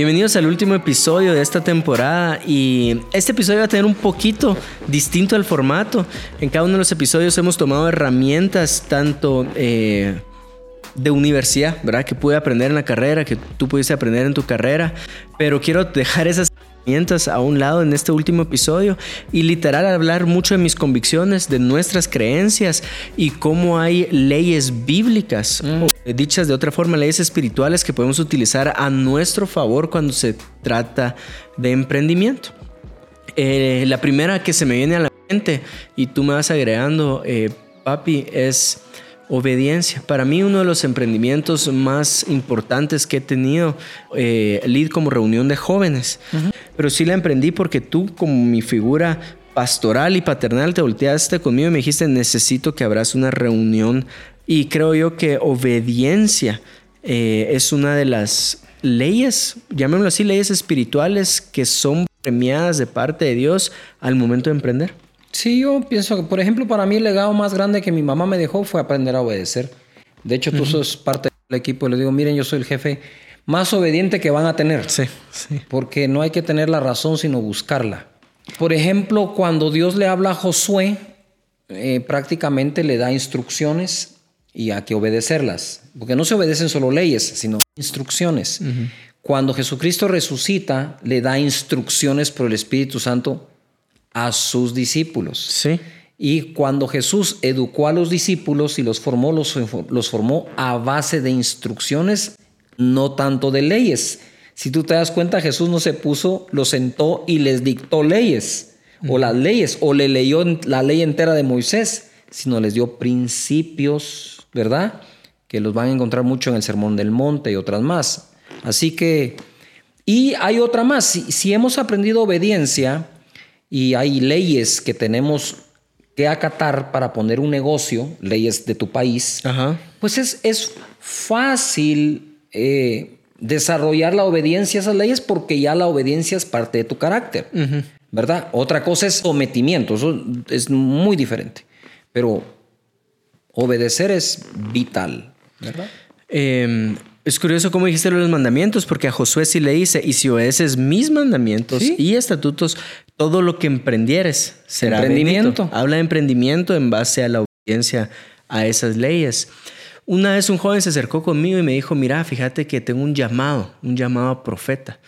Bienvenidos al último episodio de esta temporada y este episodio va a tener un poquito distinto al formato. En cada uno de los episodios hemos tomado herramientas tanto eh, de universidad, ¿verdad? Que pude aprender en la carrera, que tú pudiste aprender en tu carrera, pero quiero dejar esas herramientas a un lado en este último episodio y literal hablar mucho de mis convicciones, de nuestras creencias y cómo hay leyes bíblicas, mm. o, dichas de otra forma, leyes espirituales que podemos utilizar a nuestro favor cuando se trata de emprendimiento. Eh, la primera que se me viene a la mente y tú me vas agregando, eh, papi, es Obediencia. Para mí uno de los emprendimientos más importantes que he tenido, eh, lead como reunión de jóvenes. Pero sí la emprendí porque tú como mi figura pastoral y paternal te volteaste conmigo y me dijiste necesito que abras una reunión. Y creo yo que obediencia eh, es una de las leyes, llamémoslo así, leyes espirituales que son premiadas de parte de Dios al momento de emprender. Sí, yo pienso que, por ejemplo, para mí el legado más grande que mi mamá me dejó fue aprender a obedecer. De hecho, tú sos parte del equipo y le digo, miren, yo soy el jefe más obediente que van a tener. Sí, sí. Porque no hay que tener la razón, sino buscarla. Por ejemplo, cuando Dios le habla a Josué, eh, prácticamente le da instrucciones y hay que obedecerlas. Porque no se obedecen solo leyes, sino instrucciones. Cuando Jesucristo resucita, le da instrucciones por el Espíritu Santo a sus discípulos. Sí. Y cuando Jesús educó a los discípulos y los formó, los, los, formó a base de instrucciones, no tanto de leyes. Si tú te das cuenta, Jesús no se puso, los sentó y les dictó leyes, o las leyes, o le leyó la ley entera de Moisés, sino les dio principios, ¿verdad? Que los van a encontrar mucho en el Sermón del Monte y otras más. Así que, y hay otra más, si, si hemos aprendido obediencia, y hay leyes que tenemos que acatar para poner un negocio, leyes de tu país, pues es, es fácil eh, desarrollar la obediencia a esas leyes porque ya la obediencia es parte de tu carácter, ¿verdad? Otra cosa es sometimiento, eso es muy diferente, pero obedecer es vital, ¿verdad? Em, es curioso cómo dijiste los mandamientos, porque a Josué sí le dice, y si obedeces mis mandamientos y estatutos, todo lo que emprendieres será emprendimiento. Habla de emprendimiento en base a la obediencia a esas leyes. Una vez un joven se acercó conmigo y me dijo, mira, fíjate que tengo un llamado, un llamado a profeta.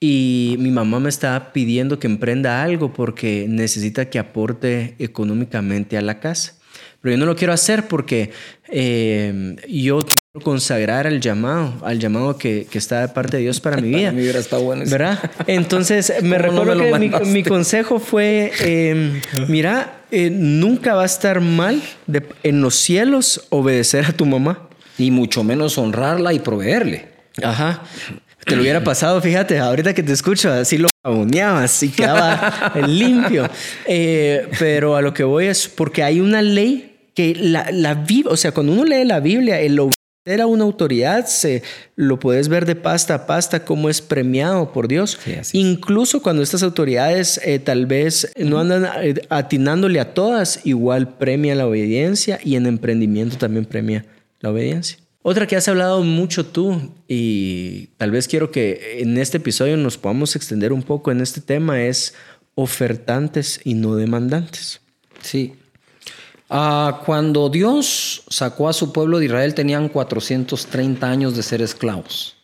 Y mi mamá me estaba pidiendo que emprenda algo porque necesita que aporte económicamente a la casa. Pero yo no lo quiero hacer porque eh, yo consagrar al llamado, al llamado que, está de parte de Dios para mi vida. mi vida está buena. ¿Verdad? Entonces, me recuerdo que mi, consejo fue, em, mira, eh, nunca va a estar mal en los cielos obedecer a tu mamá. Y mucho menos honrarla y proveerle. Ajá. Te lo hubiera pasado, fíjate, ahorita que te escucho, así lo aboneabas y quedaba limpio. Eh, pero a lo que voy es porque hay una ley que la, la o sea, cuando uno lee la Biblia, el era una autoridad, se, lo puedes ver de pasta a pasta cómo es premiado por Dios. Incluso cuando estas autoridades eh, tal vez no andan eh, atinándole a todas, igual premia la obediencia y en emprendimiento también premia la obediencia. Otra que has hablado mucho tú y tal vez quiero que en este episodio nos podamos extender un poco en este tema es ofertantes y no demandantes. Sí, Ah, cuando Dios sacó a su pueblo de Israel tenían 430 años de ser esclavos.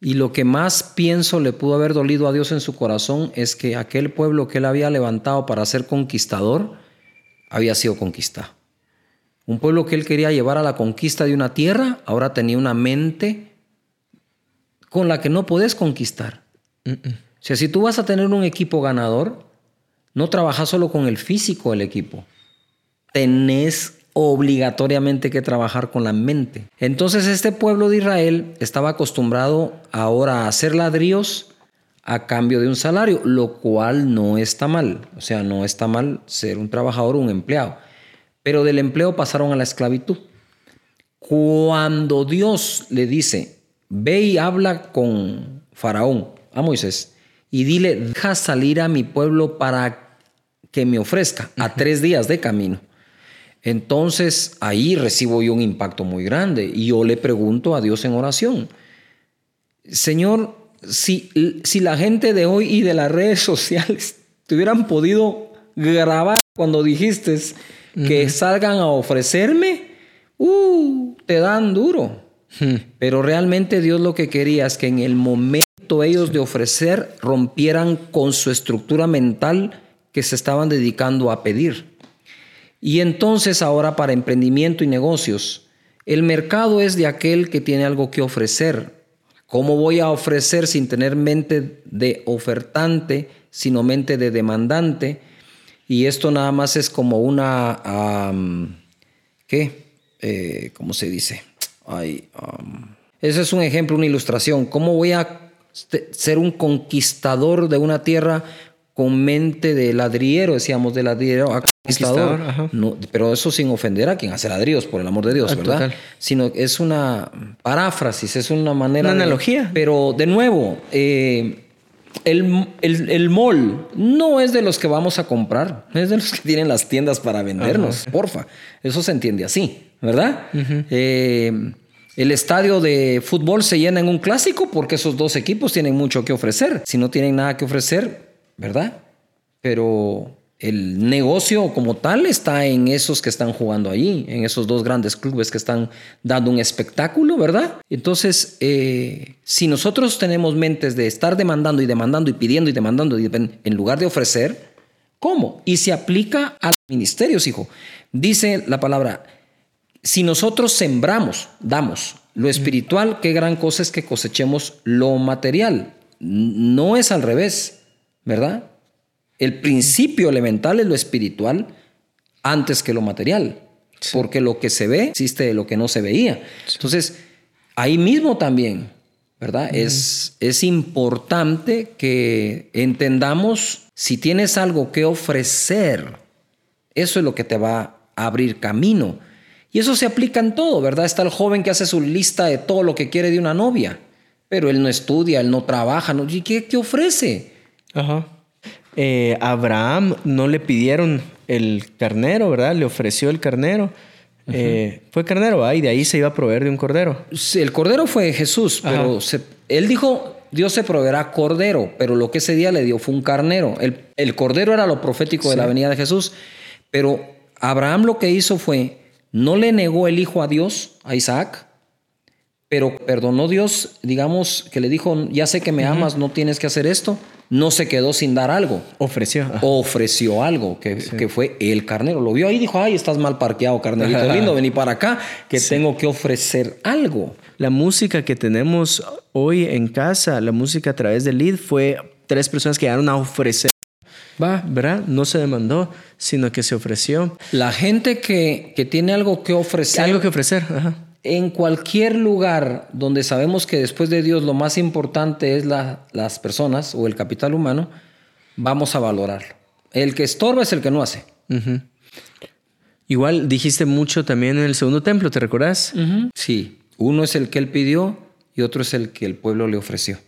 Y lo que más pienso le pudo haber dolido a Dios en su corazón es que aquel pueblo que él había levantado para ser conquistador había sido conquistado. Un pueblo que él quería llevar a la conquista de una tierra, ahora tenía una mente con la que no puedes conquistar. O sea, si tú vas a tener un equipo ganador, no trabajas solo con el físico del equipo, tenés obligatoriamente que trabajar con la mente. Entonces este pueblo de Israel estaba acostumbrado ahora a hacer ladrillos a cambio de un salario, lo cual no está mal. O sea, no está mal ser un trabajador o un empleado. Pero del empleo pasaron a la esclavitud. Cuando Dios le dice, ve y habla con Faraón, a Moisés, y dile, deja salir a mi pueblo para que me ofrezca a tres días de camino. Entonces ahí recibo yo un impacto muy grande y yo le pregunto a Dios en oración, Señor, si, si la gente de hoy y de las redes sociales te hubieran podido grabar cuando dijiste que salgan a ofrecerme, uh, te dan duro. Hmm. Pero realmente Dios lo que quería es que en el momento ellos de ofrecer rompieran con su estructura mental que se estaban dedicando a pedir. Y entonces ahora para emprendimiento y negocios, el mercado es de aquel que tiene algo que ofrecer. ¿Cómo voy a ofrecer sin tener mente de ofertante, sino mente de demandante? Y esto nada más es como una, ¿qué? Eh, ¿Cómo se dice? Ay, ese es un ejemplo, una ilustración. ¿Cómo voy a ser un conquistador de una tierra con mente de ladriero, decíamos, de ladriero a conquistador? No, pero eso sin ofender a quien hace ladrillos, por el amor de Dios, ah, ¿verdad? Sino es una paráfrasis, es una manera... Una analogía. pero de nuevo, eh, el, el, mall no es de los que vamos a comprar, es de los que tienen las tiendas para vendernos, porfa. Eso se entiende así, ¿verdad? Eh, el estadio de fútbol se llena en un clásico porque esos dos equipos tienen mucho que ofrecer. Si no tienen nada que ofrecer, ¿verdad? Pero el negocio como tal está en esos que están jugando allí, en esos dos grandes clubes que están dando un espectáculo, ¿verdad? Entonces, eh, si nosotros tenemos mentes de estar demandando y demandando y pidiendo y demandando en lugar de ofrecer, ¿cómo? Y se aplica a los ministerios, hijo. Dice la palabra, si nosotros sembramos, damos lo espiritual, qué gran cosa es que cosechemos lo material. No es al revés, ¿verdad? El principio elemental es lo espiritual antes que lo material, porque lo que se ve existe de lo que no se veía. Entonces, ahí mismo también, ¿verdad? es, es importante que entendamos si tienes algo que ofrecer, eso es lo que te va a abrir camino. Y eso se aplica en todo, ¿verdad? Está el joven que hace su lista de todo lo que quiere de una novia, pero él no estudia, él no trabaja, ¿no? ¿y qué, qué ofrece? Ajá. Eh, Abraham no le pidieron el carnero, ¿verdad? Le ofreció el carnero. Eh, fue carnero, y de ahí se iba a proveer de un cordero. Sí, el cordero fue Jesús, pero él dijo, Dios se proveerá cordero, pero lo que ese día le dio fue un carnero. El, cordero era lo profético de la venida de Jesús, pero Abraham lo que hizo fue, no le negó el hijo a Dios, a Isaac, pero perdonó Dios, digamos, que le dijo, ya sé que me amas, no tienes que hacer esto no se quedó sin dar algo. Ofreció. Ofreció algo, que, que, fue el carnero. Lo vio ahí y dijo, ay, estás mal parqueado, carnerito lindo, vení para acá, que tengo que ofrecer algo. La música que tenemos hoy en casa, la música a través del lead, fue tres personas que llegaron a ofrecer. Va, ¿verdad? No se demandó, sino que se ofreció. La gente que, que tiene algo que ofrecer. Algo que ofrecer, ajá en cualquier lugar donde sabemos que después de Dios lo más importante es las personas o el capital humano, vamos a valorarlo. El que estorba es el que no hace. Igual dijiste mucho también en el segundo templo, ¿te recordás? Sí, uno es el que él pidió y otro es el que el pueblo le ofreció.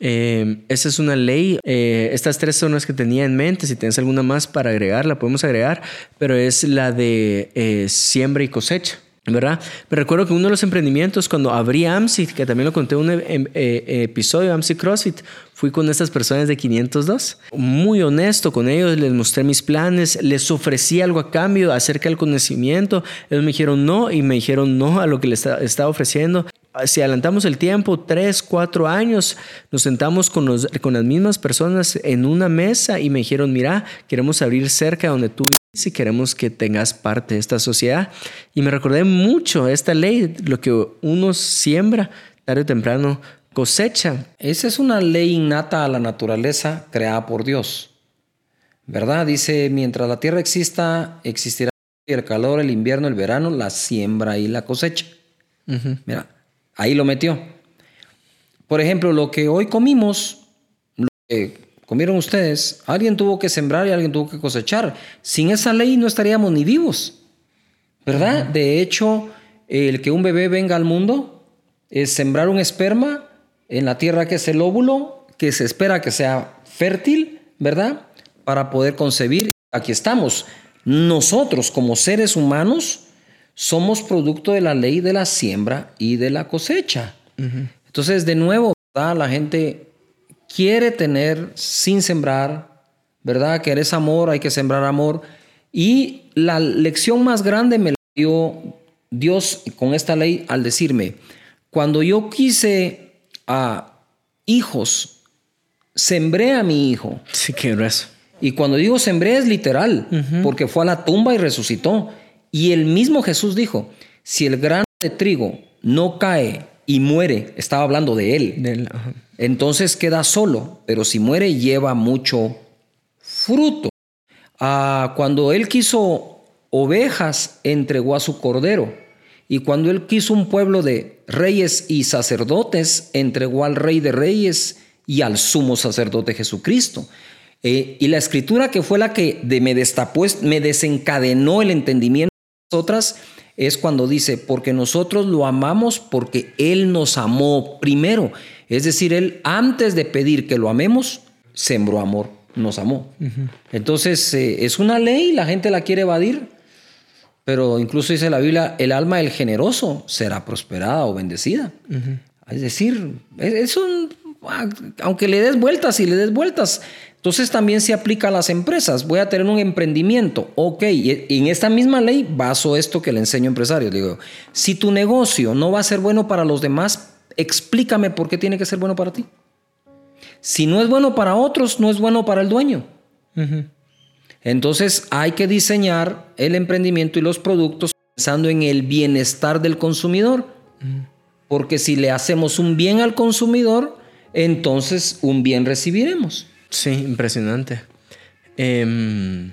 Eh, esa es una ley. Eh, estas tres son las que tenía en mente. Si tienes alguna más para agregar, la podemos agregar, pero es la de eh, siembra y cosecha. ¿Verdad? Me recuerdo que uno de los emprendimientos, cuando abrí AMSI, que también lo conté en un eh, eh, episodio AMSI CrossFit, fui con estas personas de 502. Muy honesto con ellos, les mostré mis planes, les ofrecí algo a cambio acerca del conocimiento. Ellos me dijeron no y me dijeron no a lo que les estaba ofreciendo. Si adelantamos el tiempo, tres, cuatro años, nos sentamos con, los, con las mismas personas en una mesa y me dijeron, mira, queremos abrir cerca donde tú si queremos que tengas parte de esta sociedad. Y me recordé mucho esta ley, lo que uno siembra, tarde o temprano cosecha. Esa es una ley innata a la naturaleza creada por Dios. ¿Verdad? Dice, mientras la tierra exista, existirá el calor, el invierno, el verano, la siembra y la cosecha. Mira, ahí lo metió. Por ejemplo, lo que hoy comimos, lo que comieron ustedes, alguien tuvo que sembrar y alguien tuvo que cosechar. Sin esa ley no estaríamos ni vivos, ¿verdad? De hecho, el que un bebé venga al mundo es sembrar un esperma en la tierra que es el óvulo, que se espera que sea fértil, ¿verdad? Para poder concebir. Aquí estamos. Nosotros como seres humanos somos producto de la ley de la siembra y de la cosecha. Entonces, de nuevo, la gente quiere tener sin sembrar, ¿verdad? Que eres amor, hay que sembrar amor. Y la lección más grande me la dio Dios con esta ley al decirme, cuando yo quise a hijos, sembré a mi hijo. Sí, qué grueso. Y cuando digo sembré es literal, porque fue a la tumba y resucitó. Y el mismo Jesús dijo, si el grano de trigo no cae y muere, estaba hablando de él, entonces queda solo, pero si muere lleva mucho fruto. Ah, cuando él quiso ovejas, entregó a su cordero. Y cuando él quiso un pueblo de reyes y sacerdotes, entregó al rey de reyes y al sumo sacerdote Jesucristo. Eh, y la escritura que fue la que me destapó, me desencadenó el entendimiento de nosotras, es cuando dice, porque nosotros lo amamos porque Él nos amó primero. Es decir, Él antes de pedir que lo amemos, sembró amor, nos amó. Entonces, eh, es una ley, la gente la quiere evadir, pero incluso dice la Biblia, el alma del generoso será prosperada o bendecida. Es decir, es un, aunque le des vueltas y le des vueltas, entonces también se aplica a las empresas. Voy a tener un emprendimiento. Ok, y en esta misma ley baso esto que le enseño a empresarios. Digo, si tu negocio no va a ser bueno para los demás, explícame por qué tiene que ser bueno para ti. Si no es bueno para otros, no es bueno para el dueño. Entonces hay que diseñar el emprendimiento y los productos pensando en el bienestar del consumidor. Porque si le hacemos un bien al consumidor, entonces un bien recibiremos. Sí, impresionante. Em,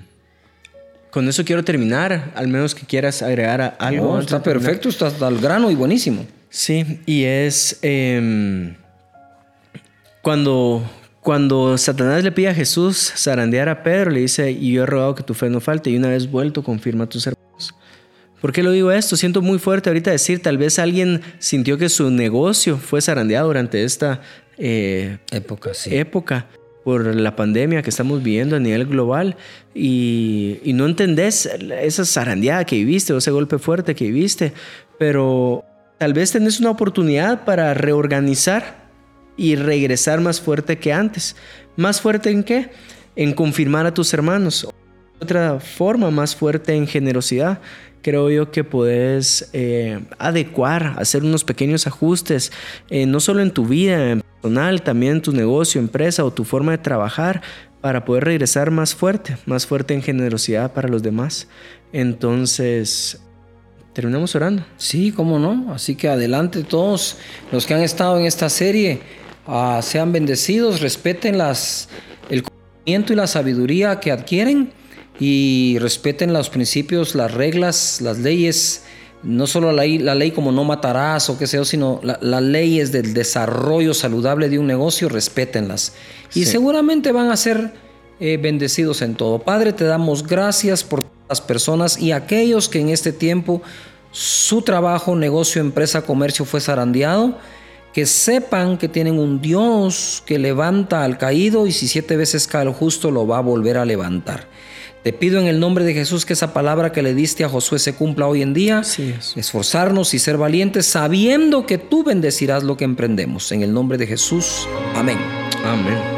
con eso quiero terminar, al menos que quieras agregar algo. está perfecto, está al grano y buenísimo. Sí, y es em, cuando, cuando Satanás le pide a Jesús zarandear a Pedro, le dice, y yo he rogado que tu fe no falte, y una vez vuelto, confirma tus hermanos. ¿Por qué lo digo esto? Siento muy fuerte ahorita decir, tal vez alguien sintió que su negocio fue zarandeado durante esta eh, época. Sí. época por la pandemia que estamos viviendo a nivel global y, no entendés esa zarandeada que viviste o ese golpe fuerte que viviste, pero tal vez tenés una oportunidad para reorganizar y regresar más fuerte que antes. ¿Más fuerte en qué? En confirmar a tus hermanos. Otra forma más fuerte en generosidad creo yo que puedes eh, adecuar, hacer unos pequeños ajustes, eh, no solo en tu vida también tu negocio, empresa o tu forma de trabajar, para poder regresar más fuerte, más fuerte en generosidad para los demás. Entonces, terminamos orando. Sí, cómo no. Así que adelante todos los que han estado en esta serie, ah, sean bendecidos, respeten las, el conocimiento y la sabiduría que adquieren y respeten los principios, las reglas, las leyes, no solo la ley, la ley como no matarás o qué sea, sino las leyes del desarrollo saludable de un negocio, respétenlas. Y seguramente van a ser eh, bendecidos en todo. Padre, te damos gracias por las personas y aquellos que en este tiempo su trabajo, negocio, empresa, comercio fue zarandeado que sepan que tienen un Dios que levanta al caído y si siete veces cae el justo lo va a volver a levantar. Te pido en el nombre de Jesús que esa palabra que le diste a Josué se cumpla hoy en día. Esforzarnos y ser valientes sabiendo que tú bendecirás lo que emprendemos. En el nombre de Jesús. Amén. Amén.